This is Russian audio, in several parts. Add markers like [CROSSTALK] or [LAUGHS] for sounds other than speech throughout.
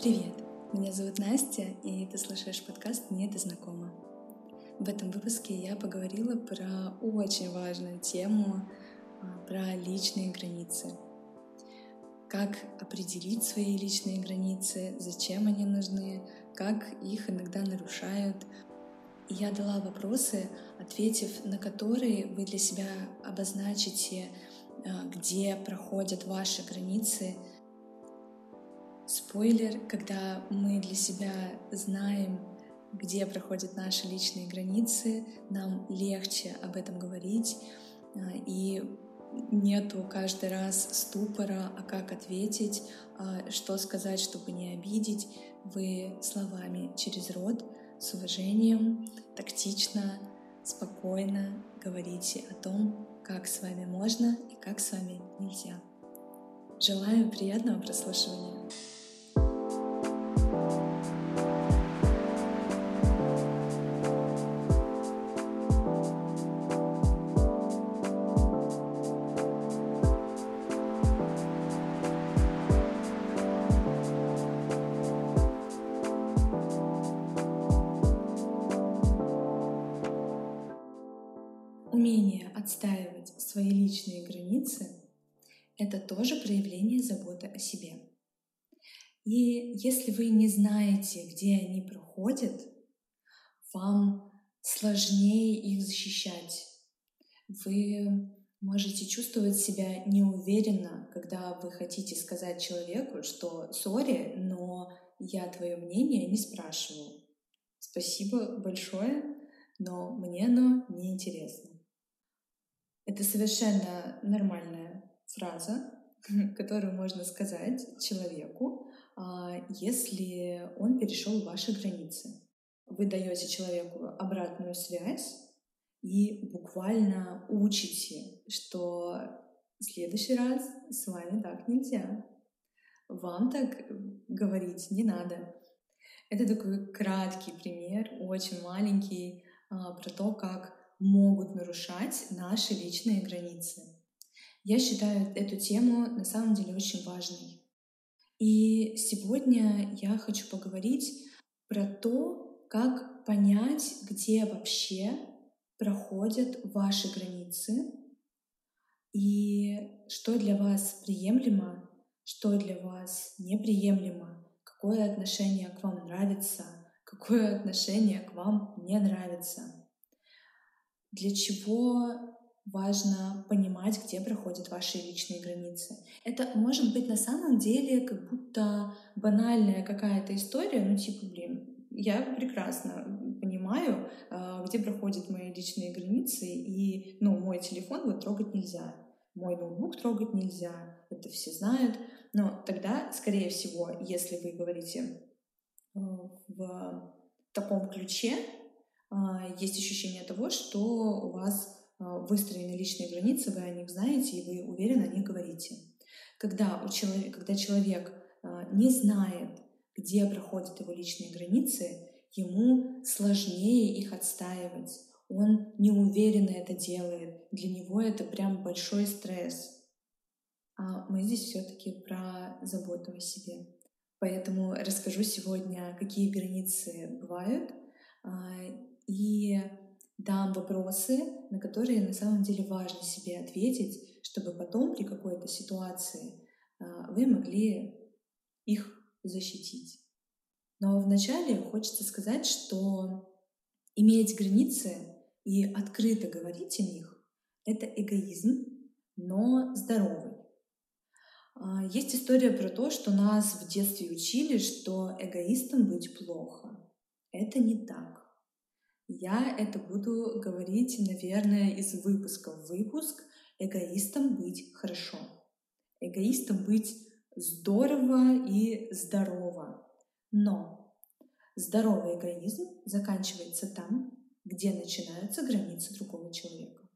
Привет! Меня зовут Настя, и ты слушаешь подкаст «Мне это знакомо». В этом выпуске я поговорила про очень важную тему, а, про личные границы. Как определить свои личные границы, зачем они нужны, как их иногда нарушают. И я дала вопросы, ответив на которые вы для себя обозначите, а, где проходят ваши границы — Спойлер, когда мы для себя знаем, где проходят наши личные границы, нам легче об этом говорить, а, и нету каждый раз ступора, а как ответить, а, что сказать, чтобы не обидеть. Вы словами через рот с уважением, тактично, спокойно говорите о том, как с вами можно и как с вами нельзя. Желаю приятного прослушивания. Умение отстаивать свои личные границы — это тоже проявление заботы о себе. И если вы не знаете, где они проходят, вам сложнее их защищать. Вы можете чувствовать себя неуверенно, когда вы хотите сказать человеку, что «сори, но я твое мнение не спрашиваю». Спасибо большое, но мне оно не интересно. Это совершенно нормальная фраза, [LAUGHS] которую можно сказать человеку, а, если он перешел ваши границы. Вы даете человеку обратную связь и буквально учите, что в следующий раз с вами так нельзя. Вам так говорить не надо. Это такой краткий пример, очень маленький, а, про то, как могут нарушать наши личные границы. Я считаю эту тему на самом деле очень важной. И сегодня я хочу поговорить про то, как понять, где вообще проходят ваши границы и что для вас приемлемо, что для вас неприемлемо, какое отношение к вам нравится, какое отношение к вам не нравится для чего важно понимать, где проходят ваши личные границы. Это может быть на самом деле как будто банальная какая-то история, ну типа, блин, я прекрасно понимаю, а, где проходят мои личные границы, и, ну, мой телефон вот трогать нельзя, мой ноутбук трогать нельзя, это все знают, но тогда, скорее всего, если вы говорите э, в таком ключе, есть ощущение того, что у вас а, выстроены личные границы, вы о них знаете, и вы уверенно о них говорите. Когда, у человека, когда человек а, не знает, где проходят его личные границы, ему сложнее их отстаивать. Он неуверенно это делает. Для него это прям большой стресс. А мы здесь все-таки про заботу о себе. Поэтому расскажу сегодня, какие границы бывают, и дам вопросы, на которые на самом деле важно себе ответить, чтобы потом при какой-то ситуации а, вы могли их защитить. Но вначале хочется сказать, что иметь границы и открыто говорить о них — это эгоизм, но здоровый. А, есть история про то, что нас в детстве учили, что эгоистом быть плохо. Это не так. Я это буду говорить, наверное, из выпуска в выпуск. Эгоистом быть хорошо. Эгоистом быть здорово и здорово. Но здоровый эгоизм заканчивается там, где начинаются границы другого человека.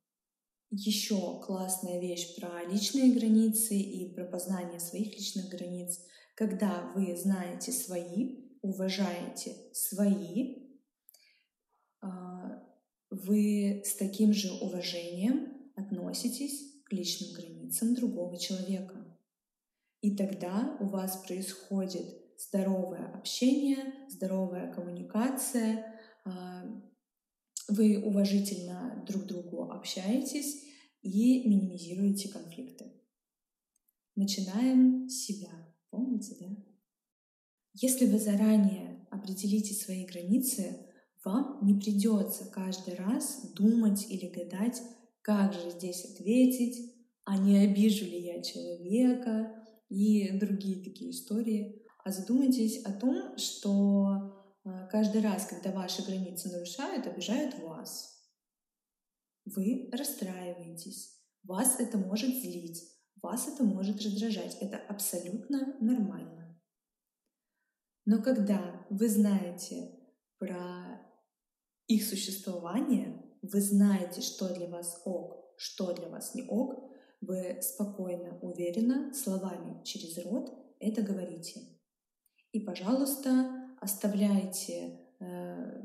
Еще классная вещь про личные границы и про познание своих личных границ. Когда вы знаете свои, уважаете свои вы с таким же уважением относитесь к личным границам другого человека. И тогда у вас происходит здоровое общение, здоровая коммуникация, а, вы уважительно друг другу общаетесь и минимизируете конфликты. Начинаем с себя. Помните, да? Если вы заранее определите свои границы, вам не придется каждый раз думать или гадать, как же здесь ответить, а не обижу ли я человека и другие такие истории. А задумайтесь о том, что э, каждый раз, когда ваши границы нарушают, обижают вас. Вы расстраиваетесь, вас это может злить, вас это может раздражать. Это абсолютно нормально. Но когда вы знаете про их существование, вы знаете, что для вас ок, что для вас не ок, вы спокойно, уверенно, словами через рот это говорите. И, пожалуйста, оставляйте э,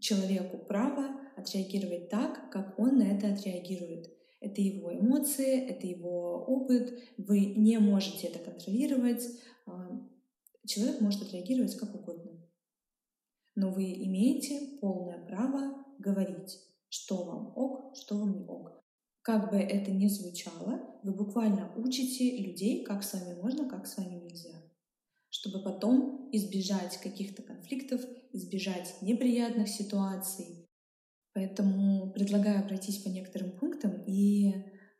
человеку право отреагировать так, как он на это отреагирует. Это его эмоции, это его опыт, вы не можете это контролировать. А, человек может отреагировать как угодно. Но вы имеете полное право говорить, что вам ок, что вам не ок. Как бы это ни звучало, вы буквально учите людей, как с вами можно, как с вами нельзя. Чтобы потом избежать каких-то конфликтов, избежать неприятных ситуаций. Поэтому предлагаю пройтись по некоторым пунктам и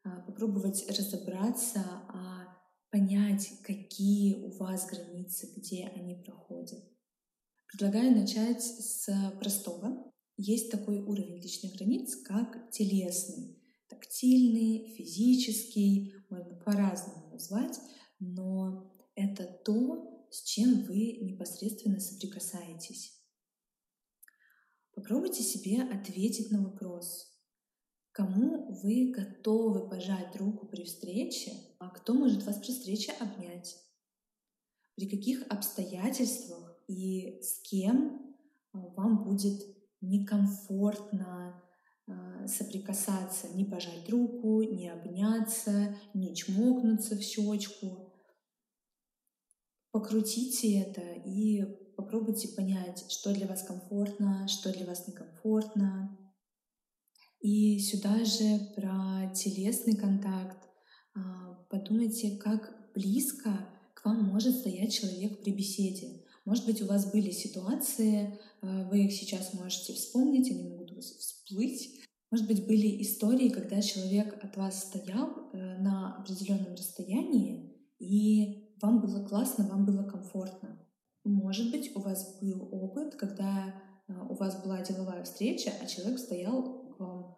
а, попробовать разобраться, а понять, какие у вас границы, где они проходят. Предлагаю начать с простого. Есть такой уровень личных границ, как телесный, тактильный, физический, можно по-разному назвать, но это то, с чем вы непосредственно соприкасаетесь. Попробуйте себе ответить на вопрос, кому вы готовы пожать руку при встрече, а кто может вас при встрече обнять, при каких обстоятельствах и с кем а, вам будет некомфортно а, соприкасаться, не пожать руку, не обняться, не чмокнуться в щечку. Покрутите это и попробуйте понять, что для вас комфортно, что для вас некомфортно. И сюда же про телесный контакт. А, подумайте, как близко к вам может стоять человек при беседе. Может быть, у вас были ситуации, э, вы их сейчас можете вспомнить, они могут у вас всплыть. Может быть, были истории, когда человек от вас стоял э, на определенном расстоянии, и вам было классно, вам было комфортно. Может быть, у вас был опыт, когда э, у вас была деловая встреча, а человек стоял к вам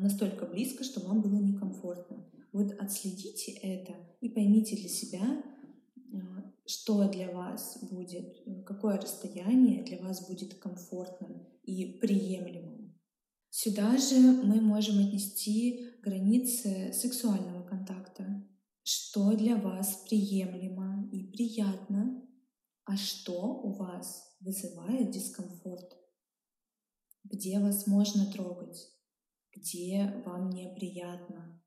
настолько близко, что вам было некомфортно. Вот отследите это и поймите для себя, что для вас будет, э, какое расстояние для вас будет комфортным и приемлемым. Сюда же мы можем отнести границы сексуального контакта. Что для вас приемлемо и приятно, а что у вас вызывает дискомфорт? Где вас можно трогать? Где вам неприятно?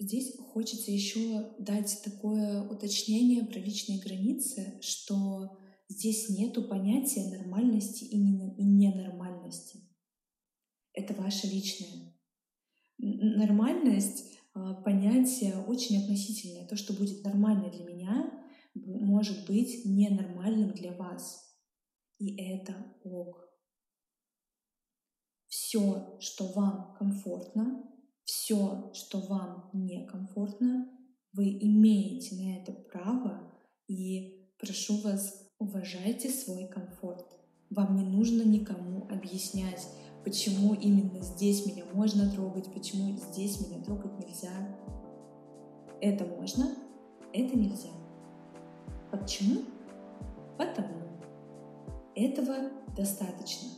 Здесь хочется еще дать такое уточнение про личные границы, что здесь нету понятия нормальности и ненормальности. Это ваше личное. Нормальность а, — понятие очень относительное. То, что будет нормально для меня, может быть ненормальным для вас. И это ок. Все, что вам комфортно, все, что вам некомфортно, вы имеете на это право, и прошу вас, уважайте свой комфорт. Вам не нужно никому объяснять, почему именно здесь меня можно трогать, почему здесь меня трогать нельзя. Это можно, это нельзя. Почему? Потому. Этого достаточно.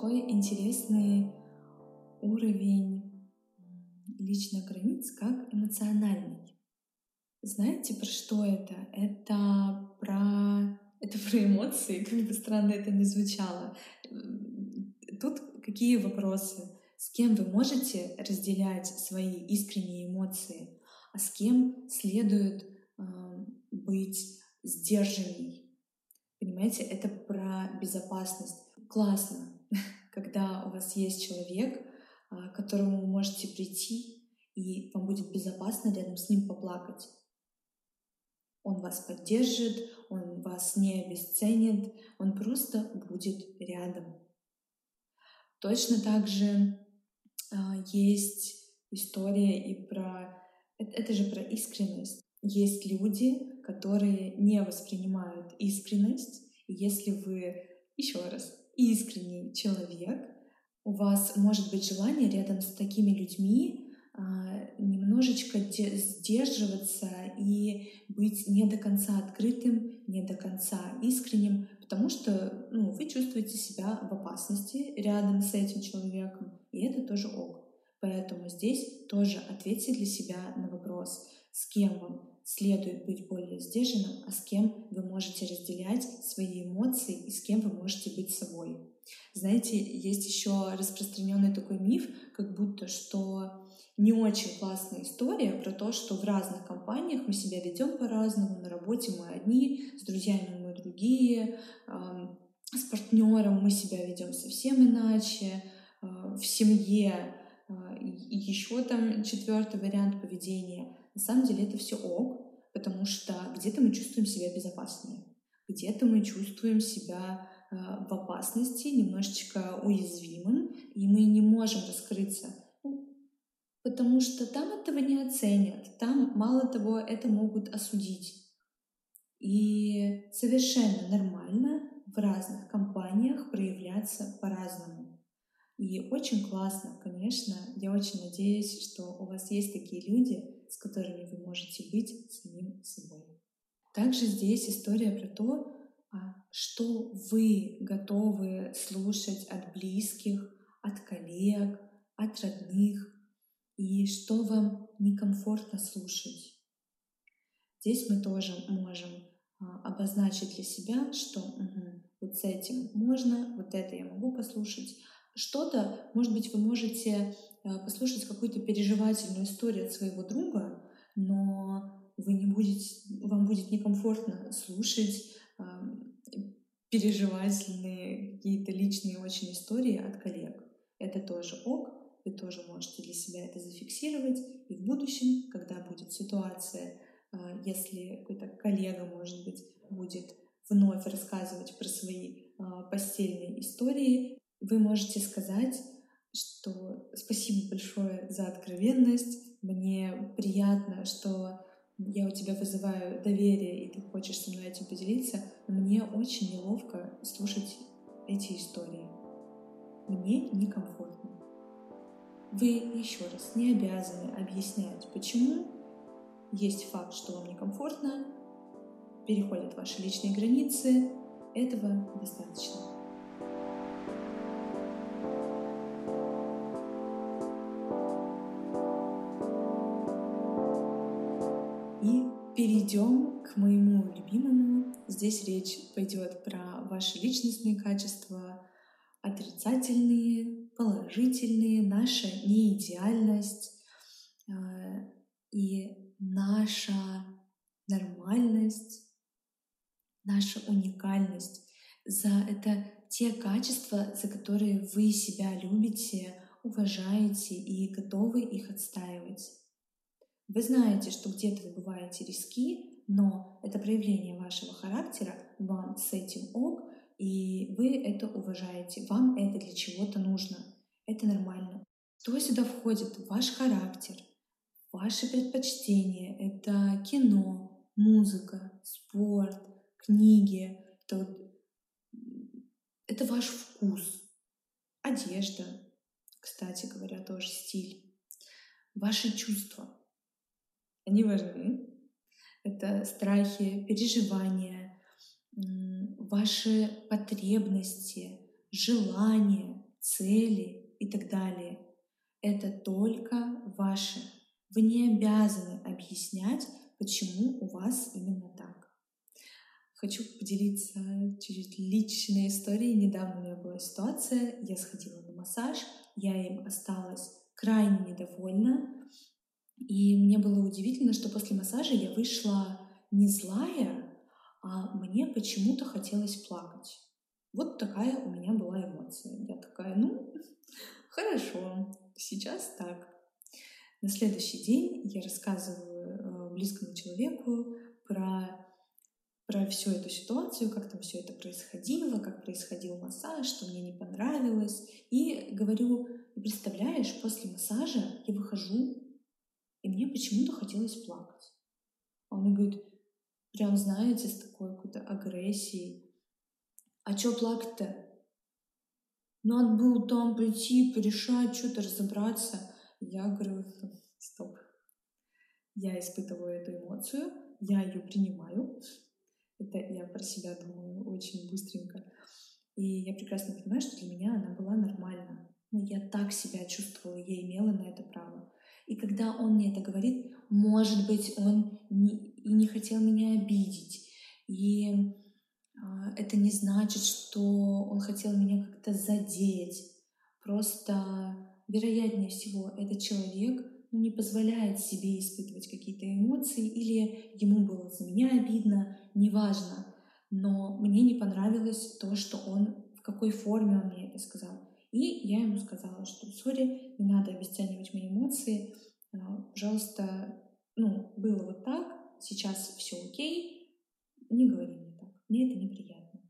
Такой интересный уровень личных границ, как эмоциональный. Знаете, про что это? Это про, это про эмоции, как бы странно это ни звучало. Тут какие вопросы? с кем вы можете разделять свои искренние эмоции, а с кем следует э, быть сдержанней. Понимаете, это про безопасность. Классно, [LAUGHS] когда у вас есть человек, а, к которому вы можете прийти, и вам будет безопасно рядом с ним поплакать. Он вас поддержит, он вас не обесценит, он просто будет рядом. Точно так же э, есть история и про... Это, это же про искренность. Есть люди, которые не воспринимают искренность. И если вы, еще раз, искренний человек, у вас может быть желание рядом с такими людьми а, немножечко сдерживаться и быть не до конца открытым, не до конца искренним, потому что ну, вы чувствуете себя в опасности рядом с этим человеком, и это тоже ок. Поэтому здесь тоже ответьте для себя на вопрос, с кем вам следует быть более сдержанным, а с кем вы можете разделять свои эмоции и с кем вы можете быть собой. Знаете, есть еще распространенный такой миф, как будто что не очень классная история про то, что в разных компаниях мы себя ведем по-разному, на работе мы одни, с друзьями мы другие, с партнером мы себя ведем совсем иначе, а, в семье и еще там четвертый вариант поведения. На самом деле это все ок, потому что где-то мы чувствуем себя безопаснее, где-то мы чувствуем себя а, в опасности, немножечко уязвимым, и мы не можем раскрыться потому что там этого не оценят, там, мало того, это могут осудить. И совершенно нормально в разных компаниях проявляться по-разному. И очень классно, конечно, я очень надеюсь, что у вас есть такие люди, с которыми вы можете быть самим собой. Также здесь история про то, а, что вы готовы слушать от близких, от коллег, от родных, и что вам некомфортно слушать. Здесь мы тоже можем а, обозначить для себя, что угу, вот с этим можно, вот это я могу послушать. Что-то, может быть, вы можете а, послушать какую-то переживательную историю от своего друга, но вы не будете, вам будет некомфортно слушать э, переживательные какие-то личные очень истории от коллег. Это тоже ок, вы тоже можете для себя это зафиксировать. И в будущем, когда будет ситуация, а, если какой-то коллега, может быть, будет вновь рассказывать про свои а, постельные истории, вы можете сказать, что спасибо большое за откровенность, мне приятно, что я у тебя вызываю доверие, и ты хочешь со мной этим поделиться, но мне очень неловко слушать эти истории. Мне некомфортно. Вы еще раз не обязаны объяснять, почему. Есть факт, что вам некомфортно, переходят ваши личные границы. Этого достаточно. Здесь речь пойдет про ваши личностные качества, отрицательные, положительные, наша неидеальность э, и наша нормальность, наша уникальность. За это те качества, за которые вы себя любите, уважаете и готовы их отстаивать. Вы знаете, что где-то вы бываете риски, но это проявление вашего характера, вам с этим ок, и вы это уважаете, вам это для чего-то нужно. Это нормально. Что сюда входит? Ваш характер, ваши предпочтения. Это кино, музыка, спорт, книги. Это, это ваш вкус. Одежда, кстати говоря, тоже стиль. Ваши чувства. Они важны. Это страхи, переживания, ваши потребности, желания, цели и так далее. Это только ваши. Вы не обязаны объяснять, почему у вас именно так. Хочу поделиться чуть-чуть личной историей. Недавно у меня была ситуация, я сходила на массаж, я им осталась крайне недовольна. И мне было удивительно, что после массажа я вышла не злая, а мне почему-то хотелось плакать. Вот такая у меня была эмоция. Я такая, ну, [LAUGHS] хорошо, сейчас так. На следующий день я рассказываю э, близкому человеку про, про всю эту ситуацию, как там все это происходило, как происходил массаж, что мне не понравилось. И говорю, представляешь, после массажа я выхожу, и мне почему-то хотелось плакать. А он говорит, прям, знаете, с такой какой-то агрессией. А чё плакать-то? Надо было там прийти, порешать, что-то разобраться. Я говорю, [LAUGHS] стоп. Я испытываю эту эмоцию, я ее принимаю. Это я про себя думаю очень быстренько. И я прекрасно понимаю, что для меня она была нормальна. Но я так себя чувствовала, я имела на это право. И когда он мне это говорит, может быть, он не, и не хотел меня обидеть. И а, это не значит, что он хотел меня как-то задеть. Просто, вероятнее всего, этот человек ну, не позволяет себе испытывать какие-то эмоции, или ему было за меня обидно, неважно. Но мне не понравилось то, что он, в какой форме он мне это сказал. И я ему сказала, что, сори, не надо обесценивать мои эмоции, а, пожалуйста, ну, было вот так, сейчас все окей, не говори мне так, мне это неприятно.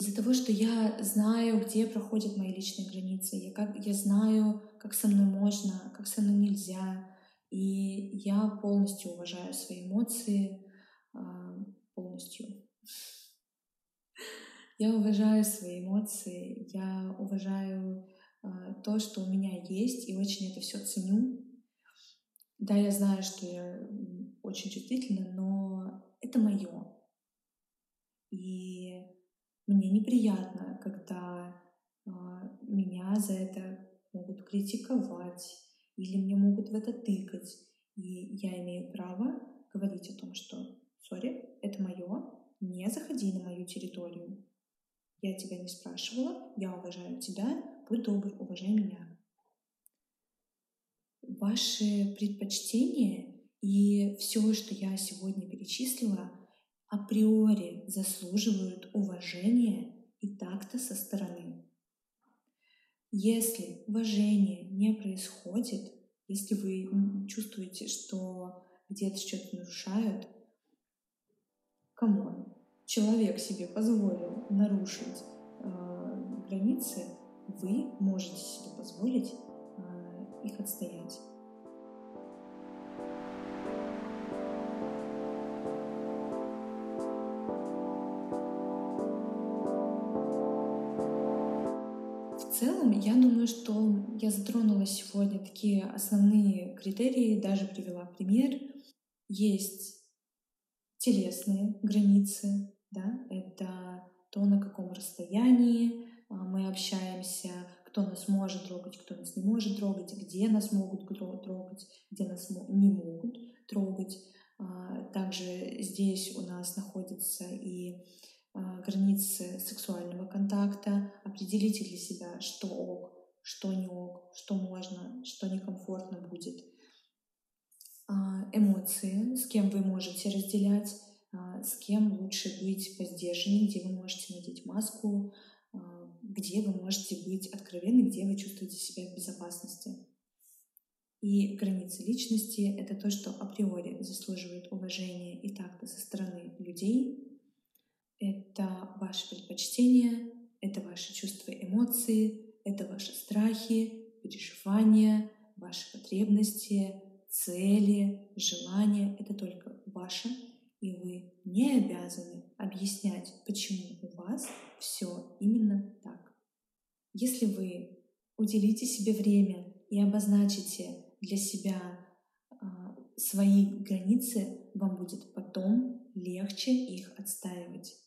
Из-за того, что я знаю, где проходят мои личные границы, я, как, я знаю, как со мной можно, как со мной нельзя, и я полностью уважаю свои эмоции, а, полностью. Я уважаю свои эмоции, я уважаю а, то, что у меня есть, и очень это все ценю. Да, я знаю, что я очень чувствительна, но это мое. И мне неприятно, когда э, меня за это могут критиковать или мне могут в это тыкать. И я имею право говорить о том, что «сори, это мое, не заходи на мою территорию. Я тебя не спрашивала, я уважаю тебя, будь добр, уважай меня». Ваши предпочтения и все, что я сегодня перечислила, априори заслуживают уважения и такта со стороны. Если уважение не происходит, если вы чувствуете, что где-то что-то нарушают, come on, человек себе позволил нарушить э, границы, вы можете себе позволить э, их отстоять. целом, я думаю, что я затронула сегодня такие основные критерии, даже привела пример. Есть телесные границы, да, это то, на каком расстоянии а, мы общаемся, кто нас может трогать, кто нас не может трогать, где нас могут трогать, где нас не могут трогать. А, также здесь у нас находится и а, границы сексуального контакта, определите для себя, что ок, что не ок, что можно, что некомфортно будет. Эмоции, с кем вы можете разделять, с кем лучше быть по-сдержаннее, где вы можете надеть маску, где вы можете быть откровенны, где вы чувствуете себя в безопасности. И границы личности — это то, что априори заслуживает уважения и такта со стороны людей, это ваши предпочтения, это ваши чувства и эмоции, это ваши страхи, переживания, ваши потребности, цели, желания. Это только ваше, и вы не обязаны объяснять, почему у вас все именно так. Если вы уделите себе время и обозначите для себя а, свои границы, вам будет потом легче их отстаивать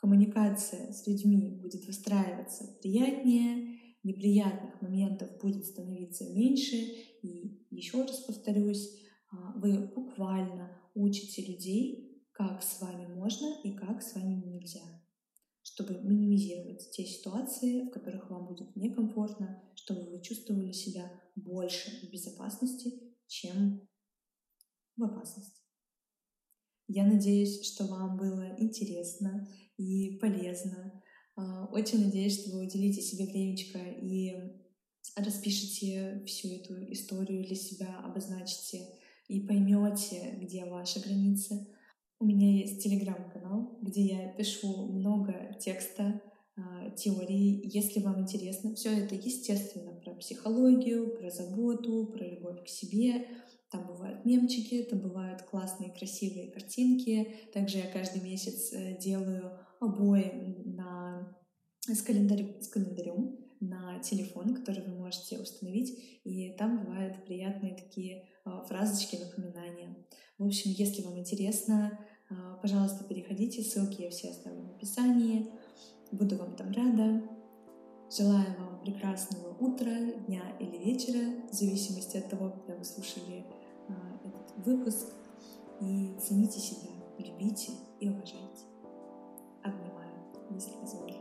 коммуникация с людьми будет выстраиваться приятнее, неприятных моментов будет становиться меньше. И еще раз повторюсь, а, вы буквально учите людей, как с вами можно и как с вами нельзя. чтобы минимизировать те ситуации, в которых вам будет некомфортно, чтобы вы чувствовали себя больше в безопасности, чем в опасности. Я надеюсь, что вам было интересно и полезно. А, очень надеюсь, что вы уделите себе времечко и распишите всю эту историю для себя, обозначите и поймете, где ваши границы. У меня есть телеграм-канал, где я пишу много текста, а, теории. Если вам интересно, все это, естественно, про психологию, про заботу, про любовь к себе. Там бывают мемчики, там бывают классные, красивые картинки. Также я каждый месяц э, делаю обои на с, календарем, с календарем на телефон, который вы можете установить, и там бывают приятные такие фразочки, напоминания. В общем, если вам интересно, а, пожалуйста, переходите, ссылки я все оставлю в описании. Буду вам там рада. Желаю вам прекрасного утра, дня или вечера, в зависимости от того, когда вы слушали а, этот выпуск. И цените себя, любите и уважайте. Обнимаю, если позволите.